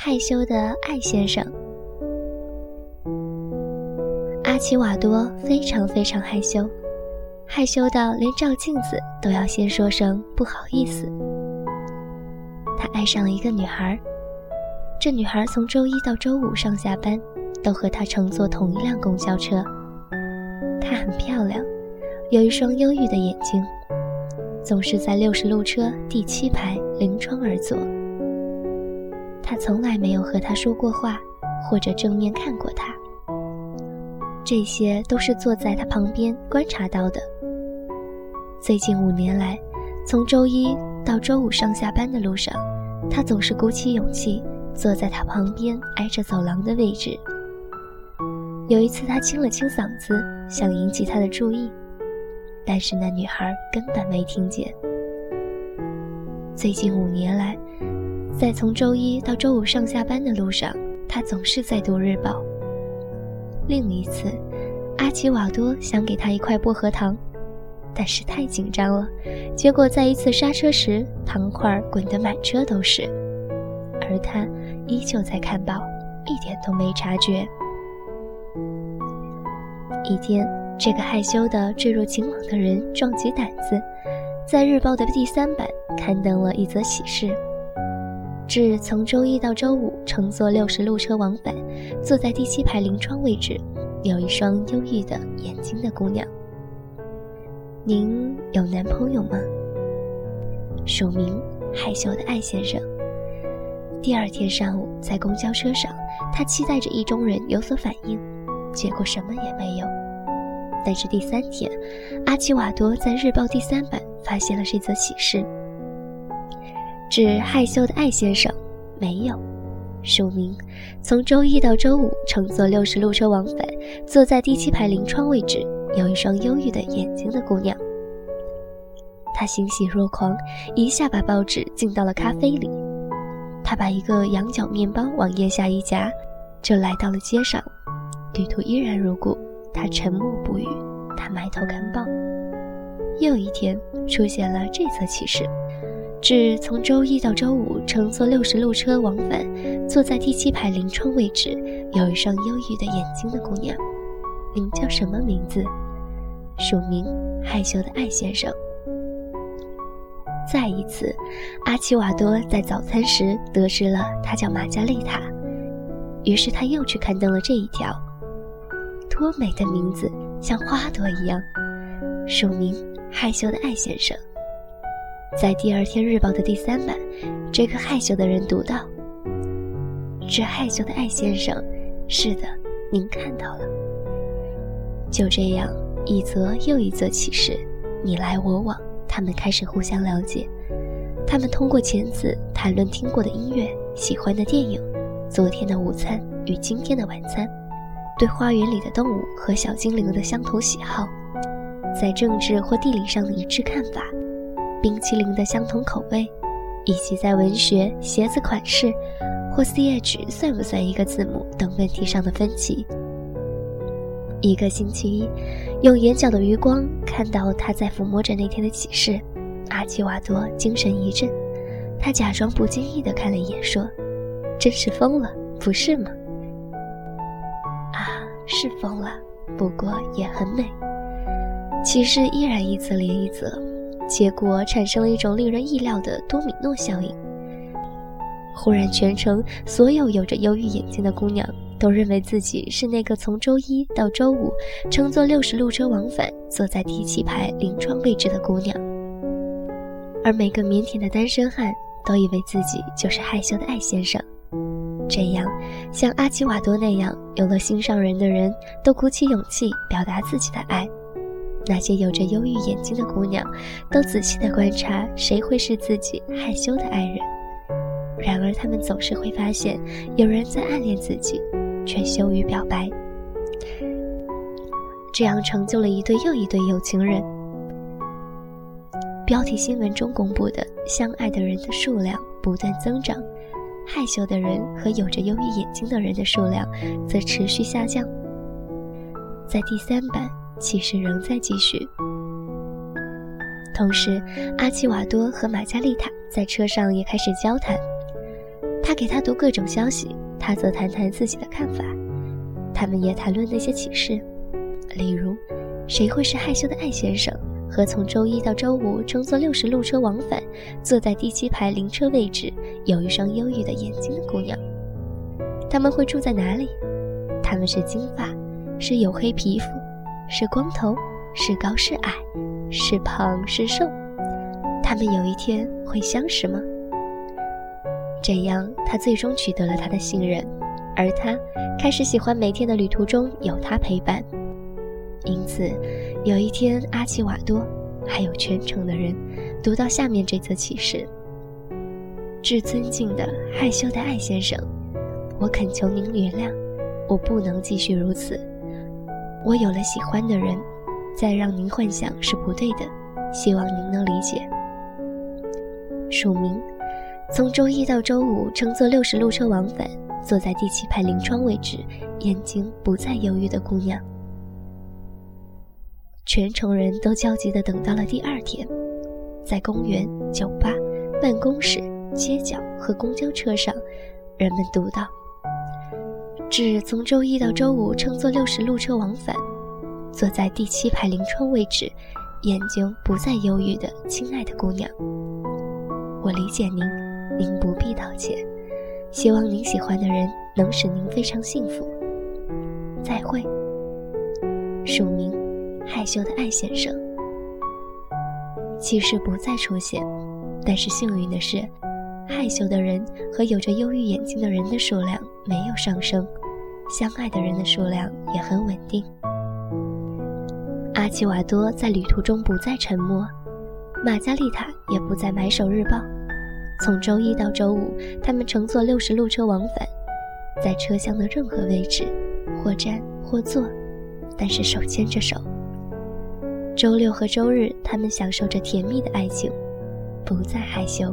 害羞的艾先生。阿奇瓦多非常非常害羞，害羞到连照镜子都要先说声不好意思。他爱上了一个女孩，这女孩从周一到周五上下班都和他乘坐同一辆公交车。她很漂亮，有一双忧郁的眼睛。总是在六十路车第七排临窗而坐。他从来没有和他说过话，或者正面看过他。这些都是坐在他旁边观察到的。最近五年来，从周一到周五上下班的路上，他总是鼓起勇气坐在他旁边挨着走廊的位置。有一次，他清了清嗓子，想引起他的注意。但是那女孩根本没听见。最近五年来，在从周一到周五上下班的路上，他总是在读日报。另一次，阿奇瓦多想给他一块薄荷糖，但是太紧张了，结果在一次刹车时，糖块滚得满车都是，而他依旧在看报，一点都没察觉。一天。这个害羞的坠入情网的人壮起胆子，在日报的第三版刊登了一则喜事：致从周一到周五乘坐六十路车往返，坐在第七排临窗位置，有一双忧郁的眼睛的姑娘。您有男朋友吗？署名：害羞的艾先生。第二天上午在公交车上，他期待着意中人有所反应，结果什么也没有。但是第三天，阿奇瓦多在日报第三版发现了这则启事：致害羞的艾先生，没有。署名：从周一到周五乘坐六十路车往返，坐在第七排临窗位置，有一双忧郁的眼睛的姑娘。他欣喜若狂，一下把报纸浸到了咖啡里。他把一个羊角面包往腋下一夹，就来到了街上。旅途依然如故。他沉默不语，他埋头看报。又一天出现了这则启事：至从周一到周五乘坐六十路车往返，坐在第七排临窗位置，有一双忧郁的眼睛的姑娘。您叫什么名字？署名：害羞的艾先生。再一次，阿奇瓦多在早餐时得知了她叫玛加丽塔，于是他又去刊登了这一条。多美的名字，像花朵一样。署名：害羞的艾先生。在第二天日报的第三版，这个害羞的人读到：“这害羞的艾先生，是的，您看到了。”就这样，一则又一则启示，你来我往，他们开始互相了解。他们通过钳子谈论听过的音乐、喜欢的电影、昨天的午餐与今天的晚餐。对花园里的动物和小精灵的相同喜好，在政治或地理上的一致看法，冰淇淋的相同口味，以及在文学、鞋子款式或 ch 算不算一个字母等问题上的分歧。一个星期一，用眼角的余光看到他在抚摸着那天的启示，阿奇瓦多精神一振，他假装不经意地看了一眼，说：“真是疯了，不是吗？”啊是疯了，不过也很美。骑士依然一则连一则，结果产生了一种令人意料的多米诺效应。忽然，全城所有有着忧郁眼睛的姑娘都认为自己是那个从周一到周五乘坐六十路车往返、坐在第七排临窗位置的姑娘，而每个腼腆的单身汉都以为自己就是害羞的艾先生。这样，像阿奇瓦多那样有了心上人的人，都鼓起勇气表达自己的爱。那些有着忧郁眼睛的姑娘，都仔细地观察谁会是自己害羞的爱人。然而，她们总是会发现有人在暗恋自己，却羞于表白。这样成就了一对又一对有情人。标题新闻中公布的相爱的人的数量不断增长。害羞的人和有着忧郁眼睛的人的数量则持续下降。在第三版，启示仍在继续。同时，阿奇瓦多和玛加丽塔在车上也开始交谈。他给他读各种消息，他则谈谈自己的看法。他们也谈论那些启示，例如，谁会是害羞的艾先生和从周一到周五乘坐六十路车往返，坐在第七排灵车位置，有一双忧郁的眼睛的姑娘。他们会住在哪里？他们是金发，是黝黑皮肤，是光头，是高是矮，是胖是瘦？他们有一天会相识吗？这样，他最终取得了他的信任，而他开始喜欢每天的旅途中有他陪伴。因此，有一天，阿奇瓦多还有全城的人读到下面这则启示：“致尊敬的害羞的艾先生。”我恳求您原谅，我不能继续如此。我有了喜欢的人，再让您幻想是不对的，希望您能理解。署名：从周一到周五乘坐六十路车往返，坐在第七排临窗位置，眼睛不再忧郁的姑娘。全城人都焦急地等到了第二天，在公园、酒吧、办公室、街角和公交车上，人们读到。至从周一到周五乘坐六十路车往返，坐在第七排临窗位置，眼睛不再忧郁的亲爱的姑娘，我理解您，您不必道歉。希望您喜欢的人能使您非常幸福。再会。署名：害羞的艾先生。其实不再出现，但是幸运的是。害羞的人和有着忧郁眼睛的人的数量没有上升，相爱的人的数量也很稳定。阿奇瓦多在旅途中不再沉默，玛加丽塔也不再买手日报。从周一到周五，他们乘坐六十路车往返，在车厢的任何位置，或站或坐，但是手牵着手。周六和周日，他们享受着甜蜜的爱情，不再害羞。